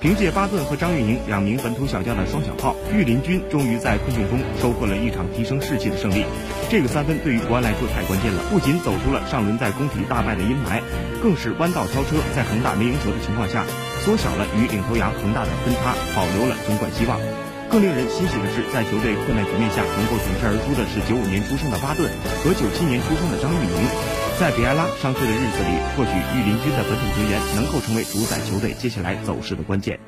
凭借巴顿和张玉宁两名本土小将的双响炮，御林军终于在困境中收获了一场提升士气的胜利。这个三分对于国安来说太关键了，不仅走出了上轮在工体大败的阴霾，更是弯道超车，在恒大没赢球的情况下，缩小了与领头羊恒大的分差，保留了争冠希望。更令人欣喜的是，在球队困难局面下能够挺身而出的是九五年出生的巴顿和九七年出生的张玉宁。在比埃拉伤退的日子里，或许御林军的本土球员能够成为主宰球队接下来走势的关键。